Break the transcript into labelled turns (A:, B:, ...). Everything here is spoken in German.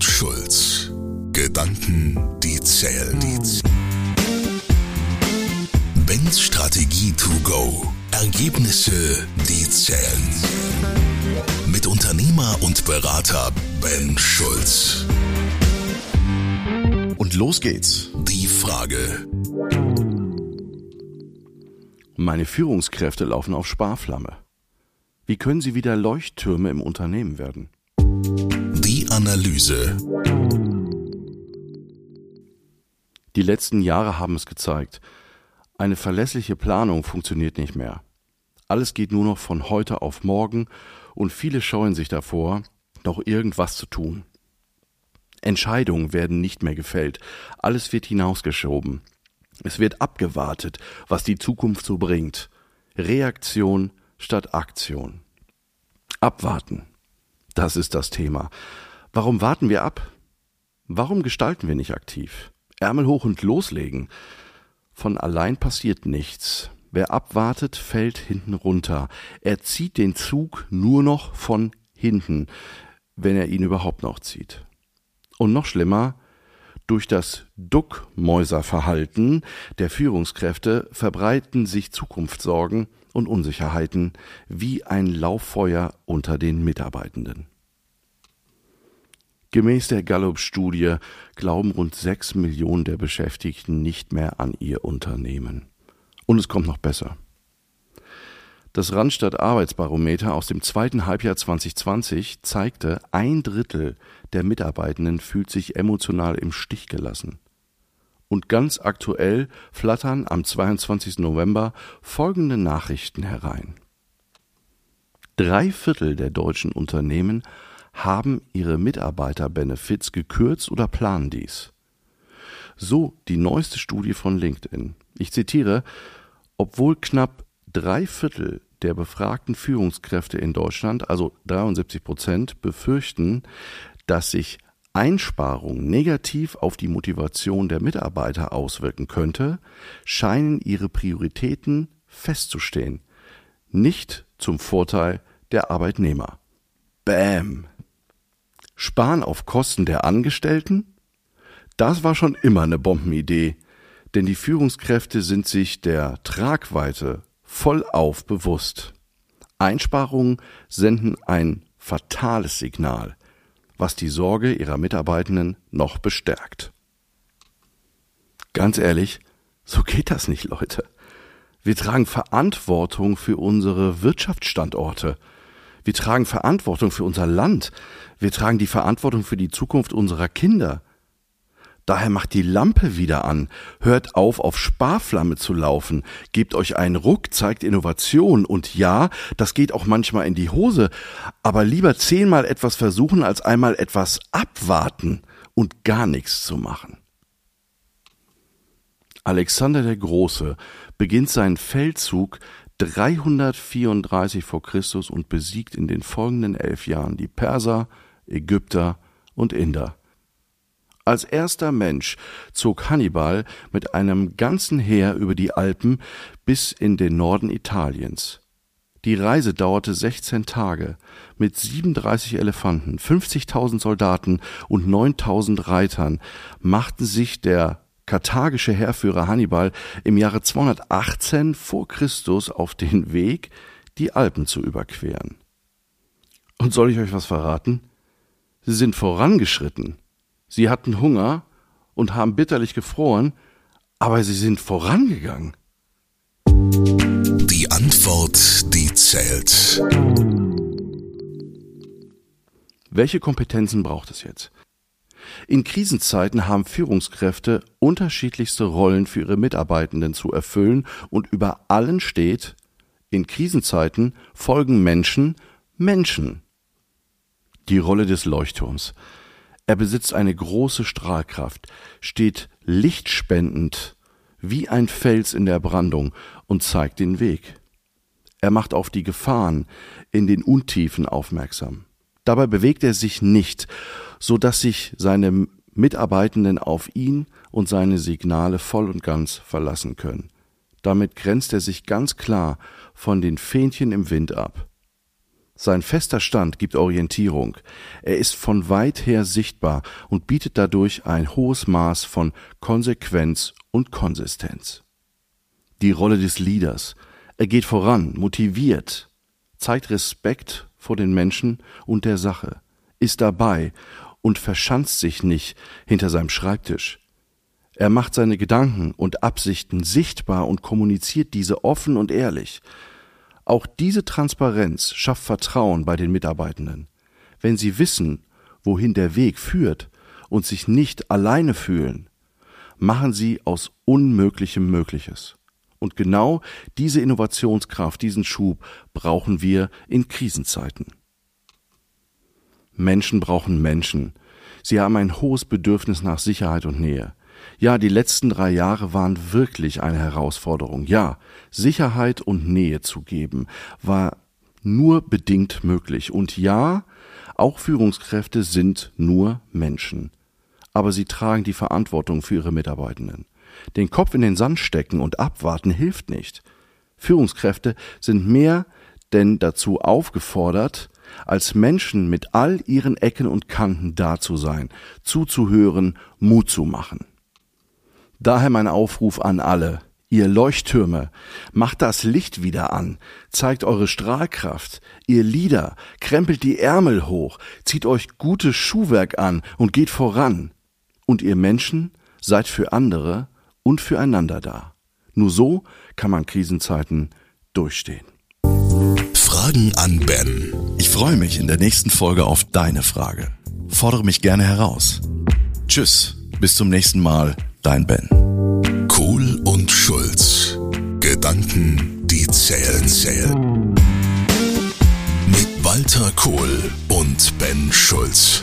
A: und Schulz. Gedanken, die zählen. Ben's Strategie to go. Ergebnisse, die zählen. Mit Unternehmer und Berater Ben Schulz.
B: Und los geht's.
A: Die Frage.
B: Meine Führungskräfte laufen auf Sparflamme. Wie können sie wieder Leuchttürme im Unternehmen werden?
A: Analyse.
B: Die letzten Jahre haben es gezeigt. Eine verlässliche Planung funktioniert nicht mehr. Alles geht nur noch von heute auf morgen und viele scheuen sich davor, noch irgendwas zu tun. Entscheidungen werden nicht mehr gefällt, alles wird hinausgeschoben. Es wird abgewartet, was die Zukunft so bringt. Reaktion statt Aktion. Abwarten. Das ist das Thema. Warum warten wir ab? Warum gestalten wir nicht aktiv? Ärmel hoch und loslegen. Von allein passiert nichts. Wer abwartet, fällt hinten runter. Er zieht den Zug nur noch von hinten, wenn er ihn überhaupt noch zieht. Und noch schlimmer, durch das Duckmäuserverhalten der Führungskräfte verbreiten sich Zukunftssorgen und Unsicherheiten wie ein Lauffeuer unter den Mitarbeitenden. Gemäß der Gallup-Studie glauben rund sechs Millionen der Beschäftigten nicht mehr an ihr Unternehmen. Und es kommt noch besser. Das Randstadt Arbeitsbarometer aus dem zweiten Halbjahr 2020 zeigte, ein Drittel der Mitarbeitenden fühlt sich emotional im Stich gelassen. Und ganz aktuell flattern am 22. November folgende Nachrichten herein. Drei Viertel der deutschen Unternehmen haben ihre Mitarbeiterbenefits gekürzt oder planen dies. So die neueste Studie von LinkedIn. Ich zitiere, obwohl knapp drei Viertel der befragten Führungskräfte in Deutschland, also 73 Prozent, befürchten, dass sich Einsparung negativ auf die Motivation der Mitarbeiter auswirken könnte, scheinen ihre Prioritäten festzustehen, nicht zum Vorteil der Arbeitnehmer. Bäm. Sparen auf Kosten der Angestellten? Das war schon immer eine Bombenidee, denn die Führungskräfte sind sich der Tragweite vollauf bewusst. Einsparungen senden ein fatales Signal, was die Sorge ihrer Mitarbeitenden noch bestärkt. Ganz ehrlich, so geht das nicht, Leute. Wir tragen Verantwortung für unsere Wirtschaftsstandorte. Wir tragen Verantwortung für unser Land. Wir tragen die Verantwortung für die Zukunft unserer Kinder. Daher macht die Lampe wieder an, hört auf, auf Sparflamme zu laufen, gebt euch einen Ruck, zeigt Innovation und ja, das geht auch manchmal in die Hose, aber lieber zehnmal etwas versuchen, als einmal etwas abwarten und gar nichts zu machen. Alexander der Große beginnt seinen Feldzug 334 vor Christus und besiegt in den folgenden elf Jahren die Perser, Ägypter und Inder. Als erster Mensch zog Hannibal mit einem ganzen Heer über die Alpen bis in den Norden Italiens. Die Reise dauerte 16 Tage mit 37 Elefanten, 50.000 Soldaten und 9.000 Reitern machten sich der karthagische Heerführer Hannibal im Jahre 218 vor Christus auf den Weg, die Alpen zu überqueren. Und soll ich euch was verraten? Sie sind vorangeschritten. Sie hatten Hunger und haben bitterlich gefroren, aber sie sind vorangegangen.
A: Die Antwort, die zählt.
B: Welche Kompetenzen braucht es jetzt? In Krisenzeiten haben Führungskräfte unterschiedlichste Rollen für ihre Mitarbeitenden zu erfüllen und über allen steht, in Krisenzeiten folgen Menschen Menschen. Die Rolle des Leuchtturms. Er besitzt eine große Strahlkraft, steht lichtspendend wie ein Fels in der Brandung und zeigt den Weg. Er macht auf die Gefahren in den Untiefen aufmerksam. Dabei bewegt er sich nicht, so dass sich seine Mitarbeitenden auf ihn und seine Signale voll und ganz verlassen können. Damit grenzt er sich ganz klar von den Fähnchen im Wind ab. Sein fester Stand gibt Orientierung. Er ist von weit her sichtbar und bietet dadurch ein hohes Maß von Konsequenz und Konsistenz. Die Rolle des Leaders. Er geht voran, motiviert, zeigt Respekt vor den Menschen und der Sache, ist dabei und verschanzt sich nicht hinter seinem Schreibtisch. Er macht seine Gedanken und Absichten sichtbar und kommuniziert diese offen und ehrlich. Auch diese Transparenz schafft Vertrauen bei den Mitarbeitenden. Wenn sie wissen, wohin der Weg führt und sich nicht alleine fühlen, machen sie aus Unmöglichem Mögliches. Und genau diese Innovationskraft, diesen Schub brauchen wir in Krisenzeiten. Menschen brauchen Menschen. Sie haben ein hohes Bedürfnis nach Sicherheit und Nähe. Ja, die letzten drei Jahre waren wirklich eine Herausforderung. Ja, Sicherheit und Nähe zu geben war nur bedingt möglich. Und ja, auch Führungskräfte sind nur Menschen. Aber sie tragen die Verantwortung für ihre Mitarbeitenden. Den Kopf in den Sand stecken und abwarten hilft nicht. Führungskräfte sind mehr denn dazu aufgefordert, als Menschen mit all ihren Ecken und Kanten da zu sein, zuzuhören, Mut zu machen. Daher mein Aufruf an alle, ihr Leuchttürme, macht das Licht wieder an, zeigt eure Strahlkraft, ihr Lieder, krempelt die Ärmel hoch, zieht euch gutes Schuhwerk an und geht voran. Und ihr Menschen seid für andere und füreinander da. Nur so kann man Krisenzeiten durchstehen.
A: Fragen an Ben.
C: Ich freue mich in der nächsten Folge auf deine Frage. Fordere mich gerne heraus. Tschüss, bis zum nächsten Mal Dein Ben.
A: Kohl und Schulz. Gedanken, die zählen, zählen. Mit Walter Kohl und Ben Schulz.